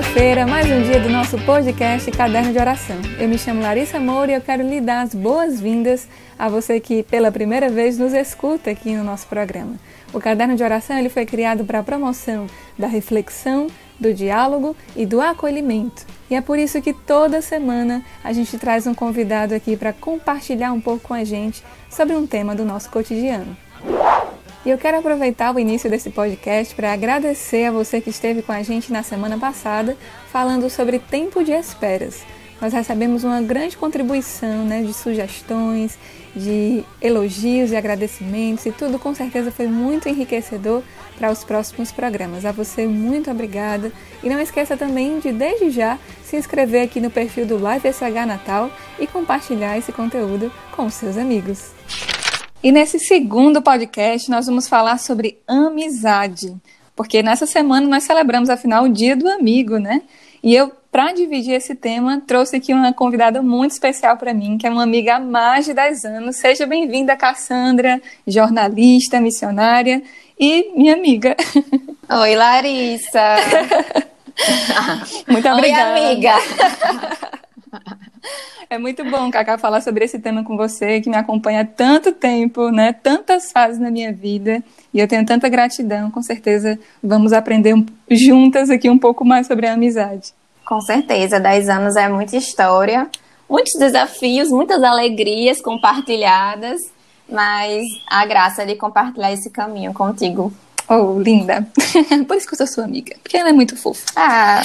Segunda-feira, mais um dia do nosso podcast Caderno de Oração. Eu me chamo Larissa Moura e eu quero lhe dar as boas-vindas a você que pela primeira vez nos escuta aqui no nosso programa. O Caderno de Oração ele foi criado para a promoção da reflexão, do diálogo e do acolhimento. E é por isso que toda semana a gente traz um convidado aqui para compartilhar um pouco com a gente sobre um tema do nosso cotidiano. E eu quero aproveitar o início desse podcast para agradecer a você que esteve com a gente na semana passada falando sobre tempo de esperas. Nós recebemos uma grande contribuição né, de sugestões, de elogios e agradecimentos, e tudo com certeza foi muito enriquecedor para os próximos programas. A você, muito obrigada. E não esqueça também de, desde já, se inscrever aqui no perfil do Live SH Natal e compartilhar esse conteúdo com seus amigos. E nesse segundo podcast, nós vamos falar sobre amizade. Porque nessa semana nós celebramos, afinal, o Dia do Amigo, né? E eu, para dividir esse tema, trouxe aqui uma convidada muito especial para mim, que é uma amiga há mais de 10 anos. Seja bem-vinda, Cassandra, jornalista, missionária e minha amiga. Oi, Larissa. muito obrigada. Oi, amiga. É muito bom, Cacá, falar sobre esse tema com você, que me acompanha há tanto tempo, né? Tantas fases na minha vida. E eu tenho tanta gratidão. Com certeza vamos aprender juntas aqui um pouco mais sobre a amizade. Com certeza, 10 anos é muita história, muitos desafios, muitas alegrias compartilhadas, mas a graça de compartilhar esse caminho contigo. Oh, linda. Por isso que eu sou sua amiga, porque ela é muito fofa. Ah.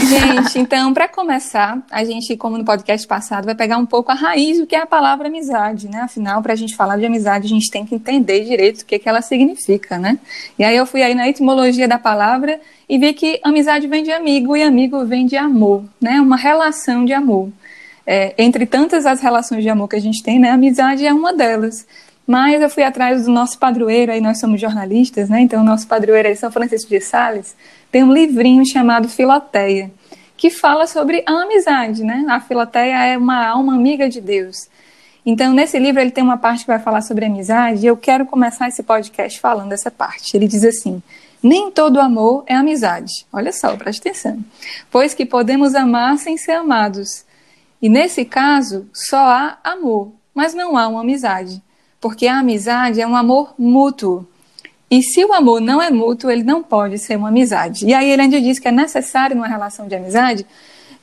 Gente, então, para começar, a gente, como no podcast passado, vai pegar um pouco a raiz do que é a palavra amizade, né? Afinal, para a gente falar de amizade, a gente tem que entender direito o que, que ela significa, né? E aí eu fui aí na etimologia da palavra e vi que amizade vem de amigo e amigo vem de amor, né? Uma relação de amor. É, entre tantas as relações de amor que a gente tem, né? A amizade é uma delas. Mas eu fui atrás do nosso padroeiro, aí nós somos jornalistas, né? Então, o nosso padroeiro é São Francisco de Sales tem um livrinho chamado Filoteia, que fala sobre a amizade, né? A Filoteia é uma alma amiga de Deus. Então, nesse livro, ele tem uma parte que vai falar sobre amizade, e eu quero começar esse podcast falando dessa parte. Ele diz assim: Nem todo amor é amizade. Olha só, preste atenção. Pois que podemos amar sem ser amados. E nesse caso, só há amor, mas não há uma amizade. Porque a amizade é um amor mútuo. E se o amor não é mútuo, ele não pode ser uma amizade. E aí ele ainda diz que é necessário numa relação de amizade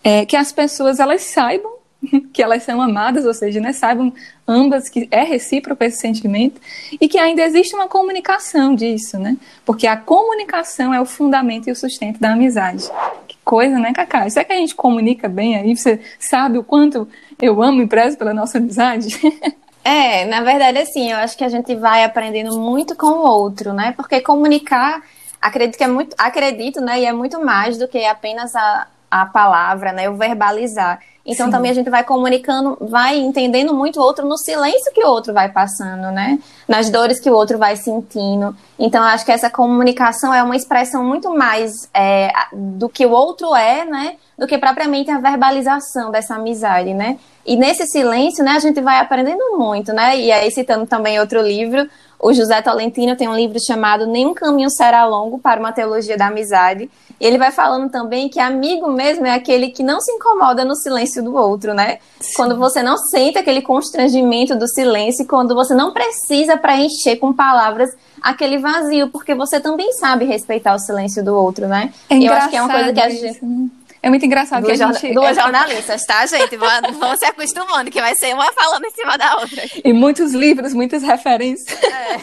é, que as pessoas elas saibam que elas são amadas, ou seja, né, saibam ambas que é recíproco esse sentimento e que ainda existe uma comunicação disso, né? Porque a comunicação é o fundamento e o sustento da amizade. Que coisa, né, Cacá? Será que a gente comunica bem aí? Você sabe o quanto eu amo e prezo pela nossa amizade? É, na verdade, assim, eu acho que a gente vai aprendendo muito com o outro, né? Porque comunicar, acredito que é muito, acredito, né? E é muito mais do que apenas a, a palavra, né? O verbalizar. Então Sim. também a gente vai comunicando, vai entendendo muito o outro no silêncio que o outro vai passando, né? Nas dores que o outro vai sentindo. Então eu acho que essa comunicação é uma expressão muito mais é, do que o outro é, né? Do que propriamente a verbalização dessa amizade, né? E nesse silêncio, né, a gente vai aprendendo muito, né? E aí, citando também outro livro, o José Tolentino tem um livro chamado Nenhum Caminho Será Longo para uma Teologia da Amizade. E ele vai falando também que amigo mesmo é aquele que não se incomoda no silêncio do outro, né? Sim. Quando você não sente aquele constrangimento do silêncio, quando você não precisa preencher com palavras aquele vazio, porque você também sabe respeitar o silêncio do outro, né? É eu acho que é uma coisa que a gente. Isso, né? É muito engraçado duas que a gente... Duas jornalistas, tá, gente? Vão se acostumando, que vai ser uma falando em cima da outra. E muitos livros, muitas referências. É.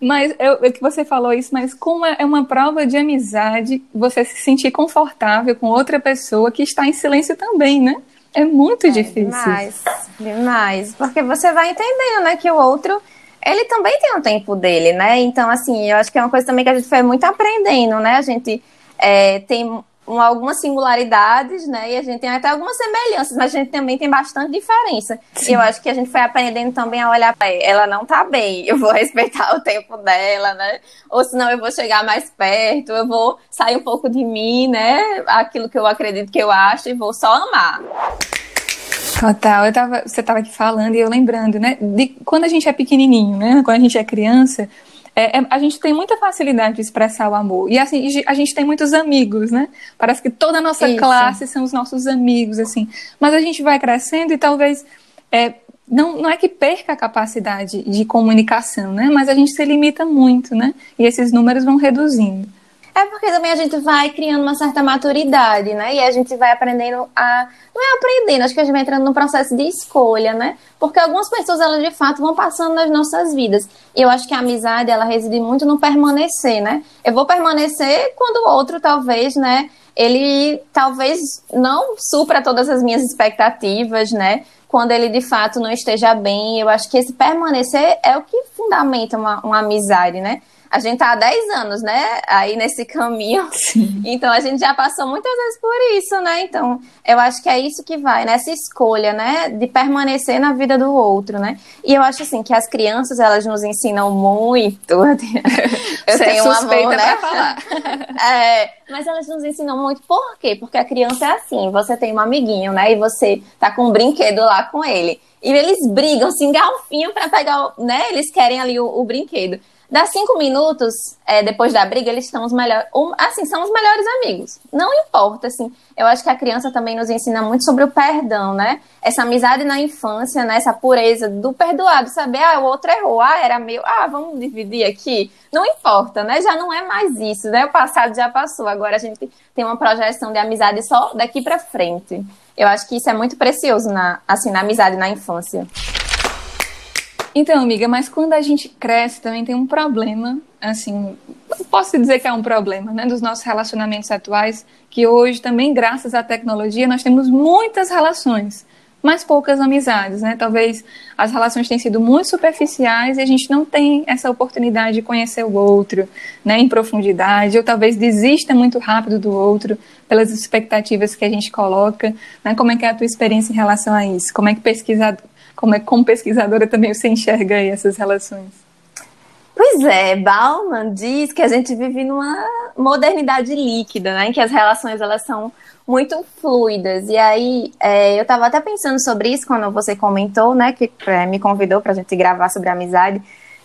mas eu, é que você falou isso, mas como é uma prova de amizade, você se sentir confortável com outra pessoa que está em silêncio também, né? É muito é, difícil. Demais, demais. Porque você vai entendendo, né, que o outro ele também tem um tempo dele, né? Então, assim, eu acho que é uma coisa também que a gente foi muito aprendendo, né? A gente é, tem um, algumas singularidades, né? E a gente tem até algumas semelhanças, mas a gente também tem bastante diferença. Sim. E eu acho que a gente foi aprendendo também a olhar para ela não tá bem, eu vou respeitar o tempo dela, né? Ou senão eu vou chegar mais perto, eu vou sair um pouco de mim, né? Aquilo que eu acredito que eu acho e vou só amar. Total, eu tava, você estava aqui falando e eu lembrando, né? De quando a gente é pequenininho, né? Quando a gente é criança, é, é, a gente tem muita facilidade de expressar o amor. E assim, a gente tem muitos amigos, né? Parece que toda a nossa Isso. classe são os nossos amigos, assim. Mas a gente vai crescendo e talvez. É, não, não é que perca a capacidade de comunicação, né? Mas a gente se limita muito, né? E esses números vão reduzindo. É porque também a gente vai criando uma certa maturidade, né? E a gente vai aprendendo a. Não é aprendendo, acho que a gente vai entrando num processo de escolha, né? Porque algumas pessoas, elas de fato vão passando nas nossas vidas. E eu acho que a amizade, ela reside muito no permanecer, né? Eu vou permanecer quando o outro, talvez, né? Ele talvez não supra todas as minhas expectativas, né? Quando ele de fato não esteja bem. Eu acho que esse permanecer é o que fundamenta uma, uma amizade, né? A gente tá há 10 anos, né? Aí nesse caminho. Sim. Então a gente já passou muitas vezes por isso, né? Então, eu acho que é isso que vai, nessa escolha, né? De permanecer na vida do outro, né? E eu acho assim que as crianças, elas nos ensinam muito. Eu Você tenho é uma amor, né? falar. É, mas elas nos ensinam muito. Por quê? Porque a criança é assim, você tem um amiguinho, né? E você tá com um brinquedo lá com ele. E eles brigam, se engalfinham para pegar, né? Eles querem ali o, o brinquedo. Dá cinco minutos é, depois da briga, eles estão os melhores. Assim, são os melhores amigos. Não importa, assim. Eu acho que a criança também nos ensina muito sobre o perdão, né? Essa amizade na infância, né? Essa pureza do perdoado, saber, ah, o outro errou, ah, era meu, ah, vamos dividir aqui. Não importa, né? Já não é mais isso, né? O passado já passou. Agora a gente tem uma projeção de amizade só daqui para frente. Eu acho que isso é muito precioso na, assim, na amizade na infância. Então, amiga, mas quando a gente cresce também tem um problema, assim, posso dizer que é um problema, né, dos nossos relacionamentos atuais, que hoje também, graças à tecnologia, nós temos muitas relações, mas poucas amizades, né? Talvez as relações tenham sido muito superficiais e a gente não tem essa oportunidade de conhecer o outro, né, em profundidade, ou talvez desista muito rápido do outro pelas expectativas que a gente coloca, né? Como é que é a tua experiência em relação a isso? Como é que pesquisador como, é, como pesquisadora também você enxerga aí essas relações? Pois é, Bauman diz que a gente vive numa modernidade líquida, né, em que as relações elas são muito fluidas. E aí, é, eu estava até pensando sobre isso quando você comentou, né, que é, me convidou para a gente gravar sobre amizade,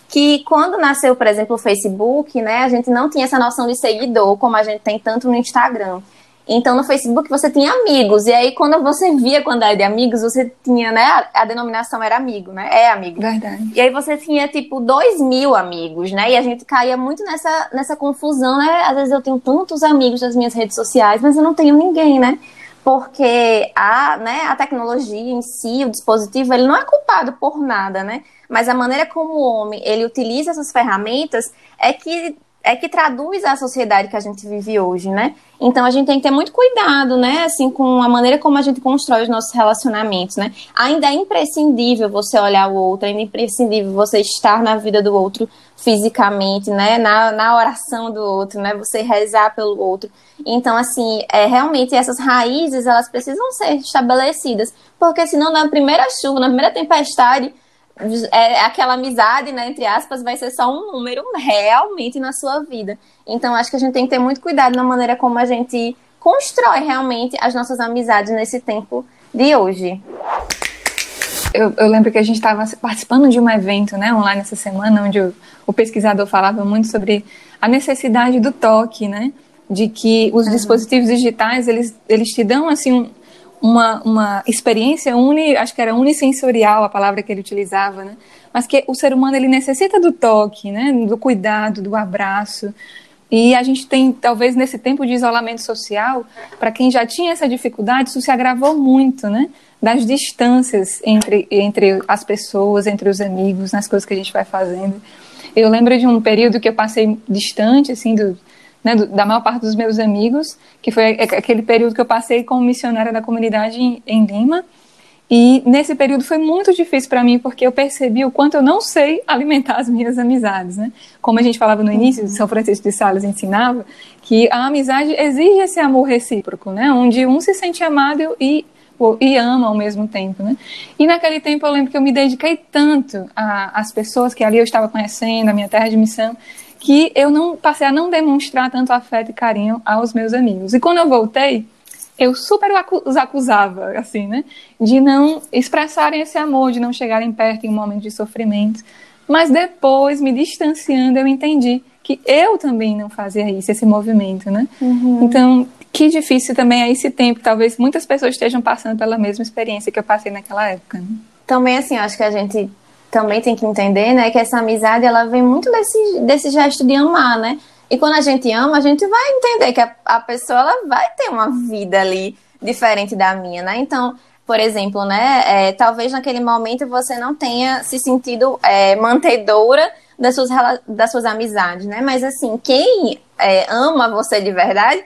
que quando nasceu, por exemplo, o Facebook, né, a gente não tinha essa noção de seguidor como a gente tem tanto no Instagram. Então, no Facebook você tinha amigos. E aí, quando você via quando era de amigos, você tinha, né? A, denominação era amigo, né? É amigo. Verdade. E aí você tinha, tipo, dois mil amigos, né? E a gente caía muito nessa, nessa confusão, né? Às vezes eu tenho tantos amigos nas minhas redes sociais, mas eu não tenho ninguém, né? Porque a, né, a tecnologia em si, o dispositivo, ele não é culpado por nada, né? Mas a maneira como o homem ele utiliza essas ferramentas é que é que traduz a sociedade que a gente vive hoje, né? Então a gente tem que ter muito cuidado, né? Assim, com a maneira como a gente constrói os nossos relacionamentos, né? Ainda é imprescindível você olhar o outro, ainda é imprescindível você estar na vida do outro fisicamente, né? Na, na oração do outro, né? Você rezar pelo outro. Então, assim, é, realmente essas raízes, elas precisam ser estabelecidas, porque senão na primeira chuva, na primeira tempestade, é, aquela amizade, né, entre aspas, vai ser só um número realmente na sua vida. Então, acho que a gente tem que ter muito cuidado na maneira como a gente constrói realmente as nossas amizades nesse tempo de hoje. Eu, eu lembro que a gente estava participando de um evento né, online essa semana, onde o, o, pesquisador falava muito sobre a necessidade do toque, né? De que os uhum. dispositivos digitais, eles, eles te dão, assim, um, uma, uma experiência uni, acho que era unissensorial a palavra que ele utilizava, né? Mas que o ser humano ele necessita do toque, né? Do cuidado, do abraço. E a gente tem, talvez nesse tempo de isolamento social, para quem já tinha essa dificuldade, isso se agravou muito, né? Das distâncias entre, entre as pessoas, entre os amigos, nas coisas que a gente vai fazendo. Eu lembro de um período que eu passei distante, assim, do, né, da maior parte dos meus amigos, que foi aquele período que eu passei como missionária da comunidade em, em Lima. E nesse período foi muito difícil para mim, porque eu percebi o quanto eu não sei alimentar as minhas amizades, né? Como a gente falava no início, uhum. São Francisco de Sales ensinava, que a amizade exige esse amor recíproco, né? Onde um se sente amado e, e ama ao mesmo tempo, né? E naquele tempo eu lembro que eu me dediquei tanto às pessoas que ali eu estava conhecendo, a minha terra de missão, que eu não passei a não demonstrar tanto afeto e carinho aos meus amigos. E quando eu voltei, eu super os acusava, assim, né? De não expressarem esse amor, de não chegarem perto em um momento de sofrimento. Mas depois, me distanciando, eu entendi que eu também não fazia isso, esse movimento, né? Uhum. Então, que difícil também é esse tempo. Talvez muitas pessoas estejam passando pela mesma experiência que eu passei naquela época. Né? Também, assim, acho que a gente também tem que entender, né, que essa amizade, ela vem muito desse, desse gesto de amar, né? E quando a gente ama, a gente vai entender que a, a pessoa, ela vai ter uma vida ali diferente da minha, né? Então, por exemplo, né, é, talvez naquele momento você não tenha se sentido é, mantedora das suas, das suas amizades, né? Mas assim, quem é, ama você de verdade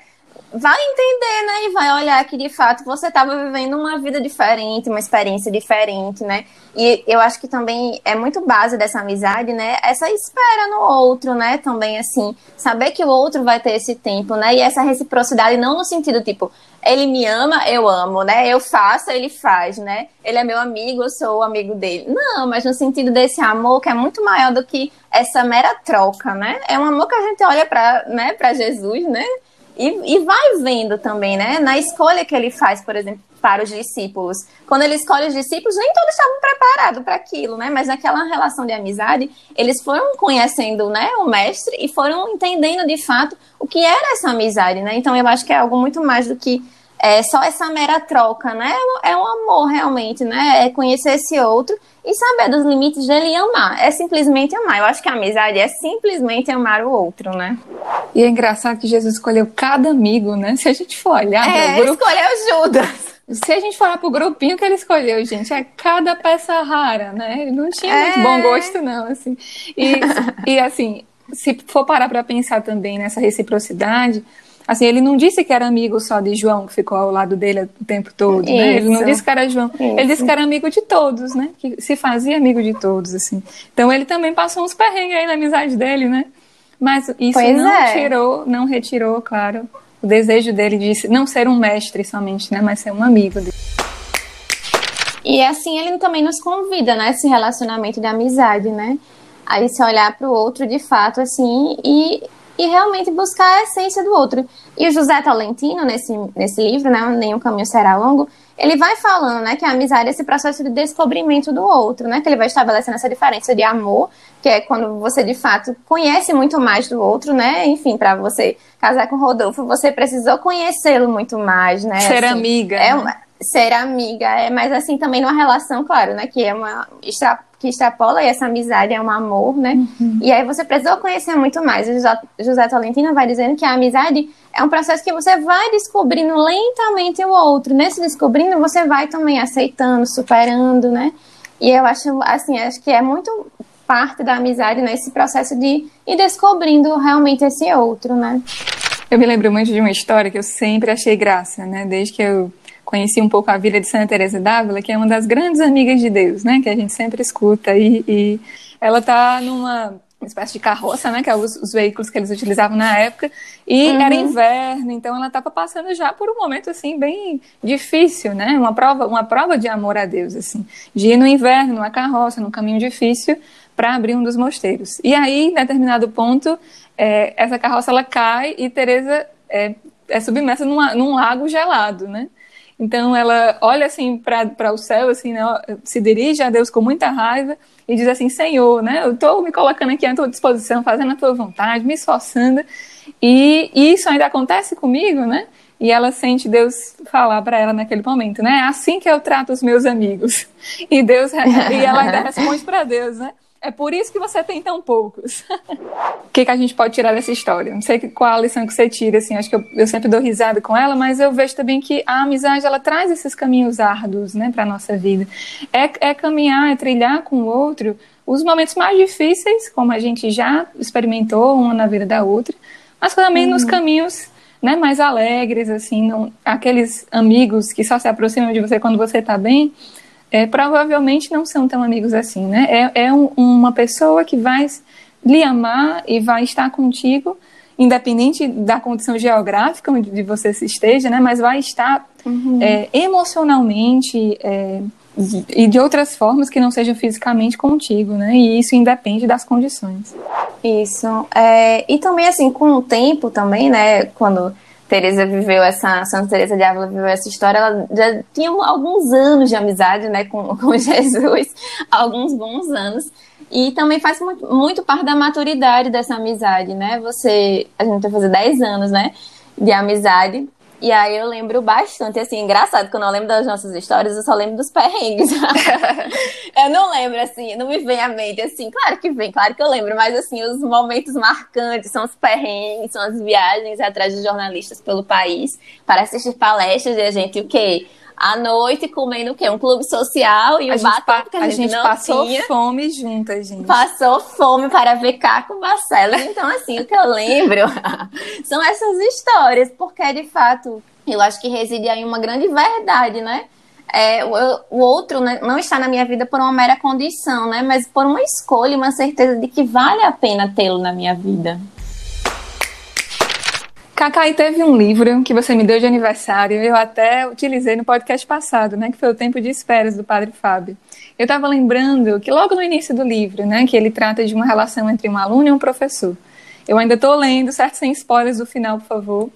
vai entender, né? E vai olhar que de fato você estava vivendo uma vida diferente, uma experiência diferente, né? E eu acho que também é muito base dessa amizade, né? Essa espera no outro, né? Também assim, saber que o outro vai ter esse tempo, né? E essa reciprocidade não no sentido tipo, ele me ama, eu amo, né? Eu faço, ele faz, né? Ele é meu amigo, eu sou o amigo dele. Não, mas no sentido desse amor que é muito maior do que essa mera troca, né? É um amor que a gente olha para, né, para Jesus, né? E, e vai vendo também, né? Na escolha que ele faz, por exemplo, para os discípulos. Quando ele escolhe os discípulos, nem todos estavam preparados para aquilo, né? Mas naquela relação de amizade, eles foram conhecendo, né, o mestre e foram entendendo de fato o que era essa amizade, né? Então eu acho que é algo muito mais do que é, só essa mera troca, né? É um amor realmente, né? É conhecer esse outro e saber dos limites dele e amar. É simplesmente amar. Eu acho que a amizade é simplesmente amar o outro, né? E é engraçado que Jesus escolheu cada amigo, né? Se a gente for olhar. É, grupo... escolheu Judas. Se a gente for olhar pro grupinho que ele escolheu, gente, é cada peça rara, né? Ele não tinha é... muito bom gosto, não, assim. E, e assim, se for parar para pensar também nessa reciprocidade, Assim, ele não disse que era amigo só de João, que ficou ao lado dele o tempo todo, Isso. né? Ele não disse que era João. Isso. Ele disse que era amigo de todos, né? Que se fazia amigo de todos, assim. Então ele também passou uns perrengues aí na amizade dele, né? Mas isso pois não é. tirou, não retirou, claro, o desejo dele de não ser um mestre somente, né? Mas ser um amigo dele. E assim ele também nos convida, né? Esse relacionamento de amizade, né? Aí se olhar para o outro de fato, assim, e e realmente buscar a essência do outro. E o José Tolentino, nesse, nesse livro, né, Nenhum Caminho Será Longo, ele vai falando, né, que a amizade é esse processo de descobrimento do outro, né, que ele vai estabelecendo essa diferença de amor, que é quando você de fato conhece muito mais do outro, né, enfim, para você casar com o Rodolfo, você precisou conhecê-lo muito mais, né. Ser assim, amiga. É uma, ser amiga, é, mas assim também numa relação, claro, né, que é uma extra, que extrapola essa amizade, é um amor, né? Uhum. E aí você precisou conhecer muito mais. O José, José Tolentino vai dizendo que a amizade é um processo que você vai descobrindo lentamente o outro. Nesse descobrindo, você vai também aceitando, superando, né? E eu acho, assim, acho que é muito parte da amizade nesse né? processo de ir descobrindo realmente esse outro, né? Eu me lembro muito de uma história que eu sempre achei graça, né? Desde que eu conheci um pouco a vida de Santa Teresa d'Ávila, que é uma das grandes amigas de Deus, né? Que a gente sempre escuta e, e ela está numa espécie de carroça, né, que é os, os, veículos que eles utilizavam na época, e uhum. era inverno, então ela estava passando já por um momento assim bem difícil, né, uma prova, uma prova de amor a Deus, assim, de ir no inverno, numa carroça, num caminho difícil para abrir um dos mosteiros. E aí, em determinado ponto, é, essa carroça ela cai e Teresa é, é submersa numa, num lago gelado, né? Então ela olha assim para o céu, assim, né, se dirige a Deus com muita raiva e diz assim: Senhor, né, eu estou me colocando aqui à tua disposição, fazendo a tua vontade, me esforçando. E, e isso ainda acontece comigo, né? E ela sente Deus falar para ela naquele momento, né? É assim que eu trato os meus amigos. E Deus e ela ainda responde para Deus, né? É por isso que você tem tão poucos. o que, que a gente pode tirar dessa história? Não sei qual a lição que você tira, assim, acho que eu, eu, sempre dou risada com ela, mas eu vejo também que a amizade, ela traz esses caminhos árduos, né, para nossa vida. É, é caminhar, é trilhar com o outro os momentos mais difíceis, como a gente já experimentou, uma na vida da outra, mas também uhum. nos caminhos né, mais alegres, assim, não, aqueles amigos que só se aproximam de você quando você está bem, é, provavelmente não são tão amigos assim, né? É, é um, uma pessoa que vai lhe amar e vai estar contigo, independente da condição geográfica onde você se esteja, né? Mas vai estar uhum. é, emocionalmente é, e de outras formas que não sejam fisicamente contigo, né? E isso independe das condições. Isso. É, e também, assim, com o tempo também, né? Quando Teresa viveu essa, Santa Teresa de Ávila viveu essa história, ela já tinha alguns anos de amizade, né, com, com Jesus, alguns bons anos. E também faz muito, muito parte da maturidade dessa amizade, né? Você, a gente vai fazer 10 anos, né? De amizade. E aí eu lembro bastante, assim, engraçado, quando eu lembro das nossas histórias, eu só lembro dos perrengues. eu não lembro, assim, não me vem à mente, assim, claro que vem, claro que eu lembro, mas, assim, os momentos marcantes são os perrengues, são as viagens atrás de jornalistas pelo país para assistir palestras e a gente, o quê? À noite comendo o quê? Um clube social e o batom, porque a, gente, não passou tinha. fome juntas, gente. Passou fome para ver Caco Barcelos. Então, assim, o que eu lembro são essas histórias, porque de fato eu acho que reside aí uma grande verdade, né? É, o, o, outro né, não está na minha vida por uma mera condição, né? Mas por uma escolha, uma certeza de que vale a pena tê-lo na minha vida. Cacai, teve um livro que você me deu de aniversário, eu até utilizei no podcast passado, né, que foi o Tempo de Esperas, do Padre Fábio. Eu estava lembrando que logo no início do livro, né, que ele trata de uma relação entre um aluno e um professor. Eu ainda estou lendo, certo? Sem spoilers do final, por favor.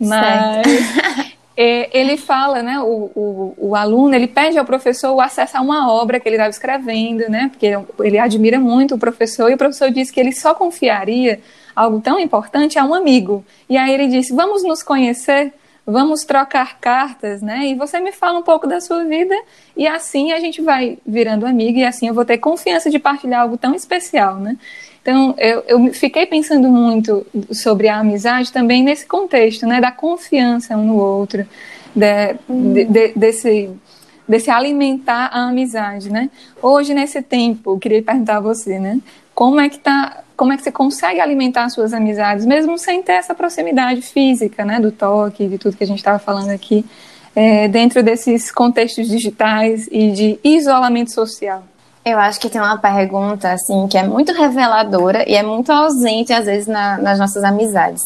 Mas é, ele fala, né, o, o, o, aluno, ele pede ao professor o acesso a uma obra que ele estava escrevendo, né, porque ele admira muito o professor, e o professor disse que ele só confiaria algo tão importante a um amigo. E aí ele disse: Vamos nos conhecer, vamos trocar cartas, né? E você me fala um pouco da sua vida, e assim a gente vai virando amigo, e assim eu vou ter confiança de partilhar algo tão especial, né? Então, eu, eu fiquei pensando muito sobre a amizade também nesse contexto, né? Da confiança um no outro, de, de, de, desse desse alimentar a amizade, né? Hoje nesse tempo, eu queria perguntar a você, né? Como é que tá como é que você consegue alimentar suas amizades, mesmo sem ter essa proximidade física, né, do toque, de tudo que a gente estava falando aqui, é, dentro desses contextos digitais e de isolamento social? Eu acho que tem uma pergunta assim que é muito reveladora e é muito ausente às vezes na, nas nossas amizades,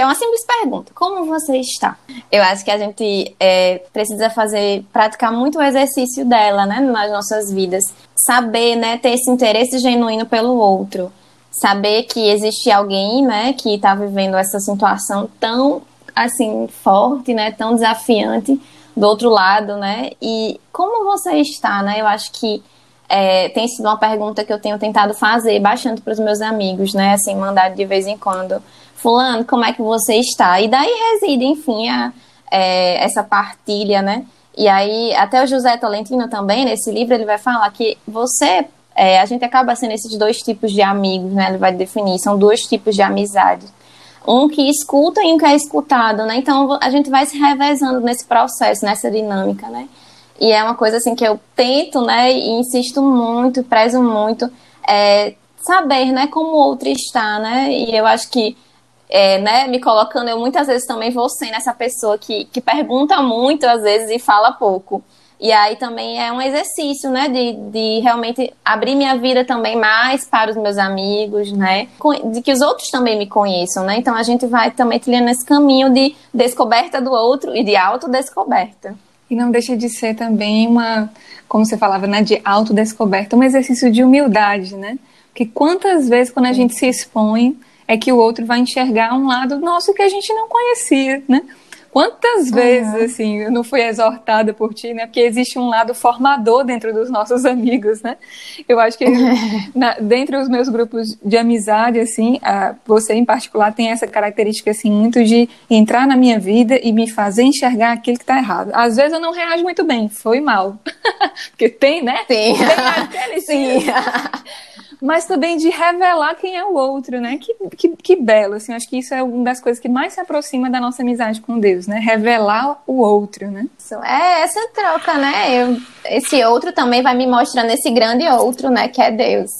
que é uma simples pergunta: como você está? Eu acho que a gente é, precisa fazer, praticar muito o exercício dela, né, nas nossas vidas, saber, né, ter esse interesse genuíno pelo outro saber que existe alguém, né, que está vivendo essa situação tão assim forte, né, tão desafiante do outro lado, né? E como você está, né? Eu acho que é, tem sido uma pergunta que eu tenho tentado fazer bastante para os meus amigos, né? Assim, mandar de vez em quando, fulano, como é que você está? E daí reside, enfim, a, é, essa partilha, né? E aí, até o José Tolentino também, nesse livro, ele vai falar que você é, a gente acaba sendo esses dois tipos de amigos, né? Ele vai definir, são dois tipos de amizade. Um que escuta e um que é escutado, né? Então a gente vai se revezando nesse processo, nessa dinâmica, né? E é uma coisa assim que eu tento, né? E insisto muito, prezo muito, é, saber, né? Como o outro está, né? E eu acho que é, né, me colocando, eu muitas vezes também vou sendo essa pessoa que, que pergunta muito às vezes e fala pouco. E aí também é um exercício, né, de, de realmente abrir minha vida também mais para os meus amigos, né, de que os outros também me conheçam, né. Então a gente vai também trilhando esse caminho de descoberta do outro e de autodescoberta. E não deixa de ser também uma, como você falava, né, de autodescoberta, um exercício de humildade, né? Porque quantas vezes quando a gente se expõe é que o outro vai enxergar um lado nosso que a gente não conhecia, né? Quantas vezes, uhum. assim, eu não fui exortada por ti, né? Porque existe um lado formador dentro dos nossos amigos, né? Eu acho que na, dentre os meus grupos de amizade, assim, a, você em particular tem essa característica, assim, muito de entrar na minha vida e me fazer enxergar aquilo que está errado. Às vezes eu não reajo muito bem, foi mal. Porque tem, né? Sim. Tem aquele, Sim mas também de revelar quem é o outro, né? Que, que, que belo, assim, acho que isso é uma das coisas que mais se aproxima da nossa amizade com Deus, né? Revelar o outro, né? É essa troca, né? Eu, esse outro também vai me mostrando esse grande outro, né? Que é Deus.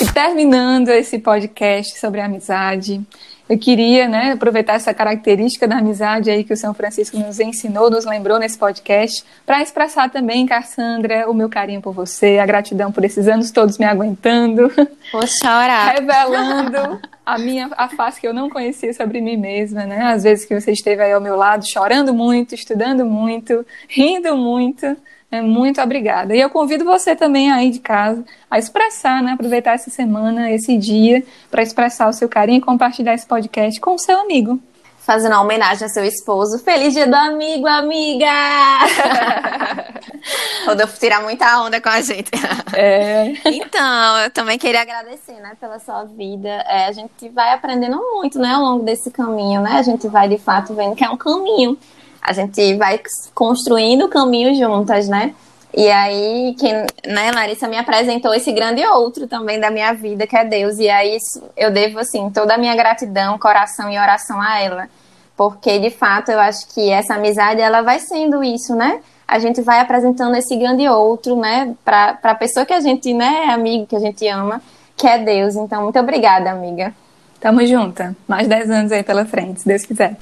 E terminando esse podcast sobre amizade, eu queria né, aproveitar essa característica da amizade aí que o São Francisco nos ensinou, nos lembrou nesse podcast, para expressar também, Cassandra, o meu carinho por você, a gratidão por esses anos todos me aguentando. Vou chorar. Revelando a minha a face que eu não conhecia sobre mim mesma, né? Às vezes que você esteve aí ao meu lado, chorando muito, estudando muito, rindo muito. É, muito obrigada. E eu convido você também aí de casa a expressar, né, aproveitar essa semana, esse dia, para expressar o seu carinho e compartilhar esse podcast com o seu amigo. fazendo uma homenagem a seu esposo. Feliz dia do amigo, amiga! Rodolfo tirar muita onda com a gente. É. Então, eu também queria agradecer, né, pela sua vida. É, a gente vai aprendendo muito, né, ao longo desse caminho, né? A gente vai, de fato, vendo que é um caminho. A gente vai construindo o caminho juntas, né? E aí, quem, né, Larissa me apresentou esse grande outro também da minha vida, que é Deus. E aí, eu devo, assim, toda a minha gratidão, coração e oração a ela. Porque, de fato, eu acho que essa amizade, ela vai sendo isso, né? A gente vai apresentando esse grande outro, né, para a pessoa que a gente, né, é amigo, que a gente ama, que é Deus. Então, muito obrigada, amiga. Tamo junta. Mais 10 anos aí pela frente, se Deus quiser.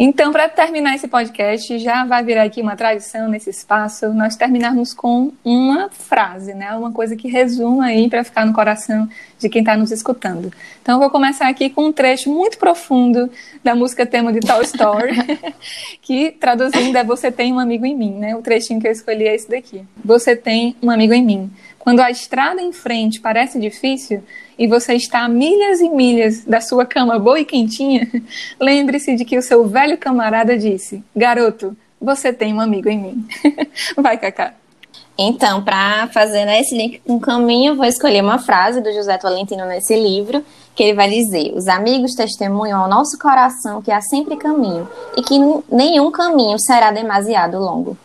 Então, para terminar esse podcast, já vai virar aqui uma tradição nesse espaço, nós terminarmos com uma frase, né? Uma coisa que resuma aí para ficar no coração de quem está nos escutando. Então, eu vou começar aqui com um trecho muito profundo da música tema de Toy Story, que traduzindo é Você tem um amigo em mim, né? O trechinho que eu escolhi é esse daqui. Você tem um amigo em mim. Quando a estrada em frente parece difícil e você está a milhas e milhas da sua cama boa e quentinha, lembre-se de que o seu velho camarada disse: Garoto, você tem um amigo em mim. Vai, Cacá. Então, para fazer né, esse link com o caminho, vou escolher uma frase do José Tolentino nesse livro, que ele vai dizer: Os amigos testemunham ao nosso coração que há sempre caminho e que nenhum caminho será demasiado longo.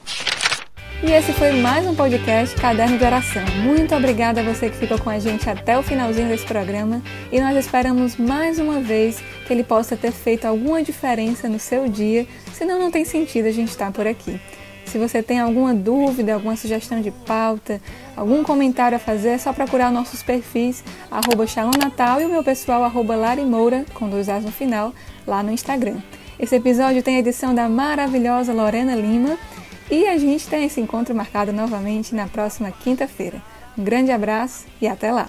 E esse foi mais um podcast Caderno de Oração. Muito obrigada a você que ficou com a gente até o finalzinho desse programa e nós esperamos mais uma vez que ele possa ter feito alguma diferença no seu dia, senão não tem sentido a gente estar por aqui. Se você tem alguma dúvida, alguma sugestão de pauta, algum comentário a fazer, é só procurar nossos perfis, arroba Natal e o meu pessoal, arroba com dois As no final, lá no Instagram. Esse episódio tem a edição da maravilhosa Lorena Lima e a gente tem esse encontro marcado novamente na próxima quinta-feira. Um grande abraço e até lá!